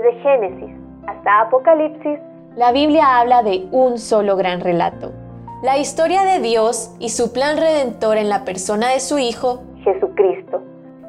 Desde Génesis hasta Apocalipsis, la Biblia habla de un solo gran relato. La historia de Dios y su plan redentor en la persona de su Hijo, Jesucristo.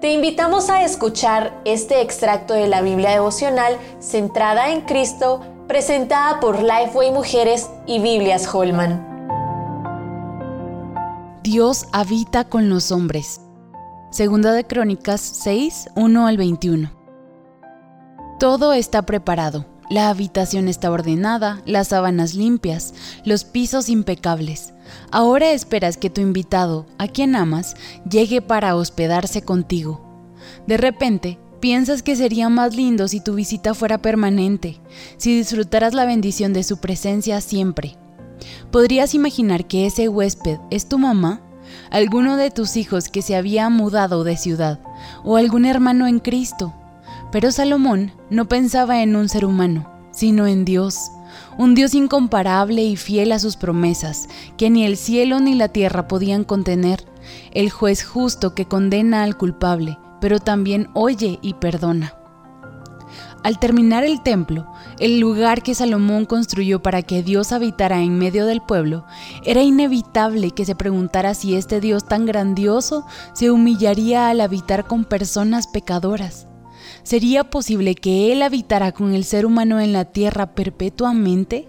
Te invitamos a escuchar este extracto de la Biblia devocional centrada en Cristo, presentada por Lifeway Mujeres y Biblias Holman. Dios habita con los hombres. Segunda de Crónicas 6, 1 al 21. Todo está preparado. La habitación está ordenada, las sábanas limpias, los pisos impecables. Ahora esperas que tu invitado, a quien amas, llegue para hospedarse contigo. De repente, piensas que sería más lindo si tu visita fuera permanente, si disfrutaras la bendición de su presencia siempre. ¿Podrías imaginar que ese huésped es tu mamá? ¿Alguno de tus hijos que se había mudado de ciudad? ¿O algún hermano en Cristo? Pero Salomón no pensaba en un ser humano, sino en Dios, un Dios incomparable y fiel a sus promesas, que ni el cielo ni la tierra podían contener, el juez justo que condena al culpable, pero también oye y perdona. Al terminar el templo, el lugar que Salomón construyó para que Dios habitara en medio del pueblo, era inevitable que se preguntara si este Dios tan grandioso se humillaría al habitar con personas pecadoras. ¿Sería posible que Él habitara con el ser humano en la tierra perpetuamente?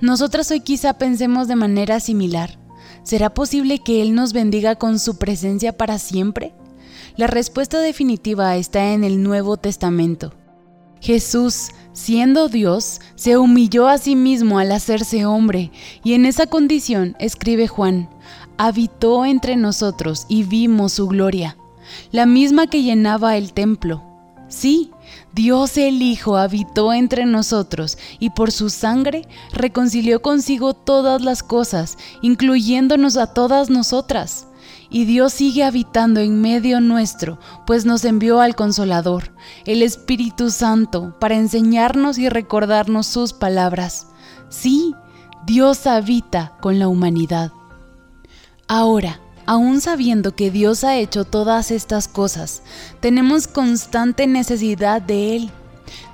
Nosotras hoy quizá pensemos de manera similar. ¿Será posible que Él nos bendiga con su presencia para siempre? La respuesta definitiva está en el Nuevo Testamento. Jesús, siendo Dios, se humilló a sí mismo al hacerse hombre, y en esa condición, escribe Juan, habitó entre nosotros y vimos su gloria, la misma que llenaba el templo. Sí, Dios el Hijo habitó entre nosotros y por su sangre reconcilió consigo todas las cosas, incluyéndonos a todas nosotras. Y Dios sigue habitando en medio nuestro, pues nos envió al Consolador, el Espíritu Santo, para enseñarnos y recordarnos sus palabras. Sí, Dios habita con la humanidad. Ahora, aún sabiendo que Dios ha hecho todas estas cosas, tenemos constante necesidad de Él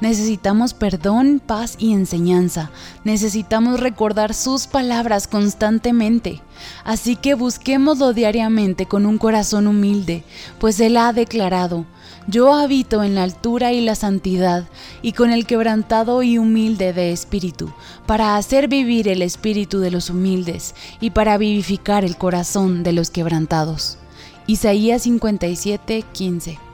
Necesitamos perdón, paz y enseñanza. Necesitamos recordar sus palabras constantemente. Así que busquémoslo diariamente con un corazón humilde, pues Él ha declarado, yo habito en la altura y la santidad, y con el quebrantado y humilde de espíritu, para hacer vivir el espíritu de los humildes y para vivificar el corazón de los quebrantados. Isaías 57, 15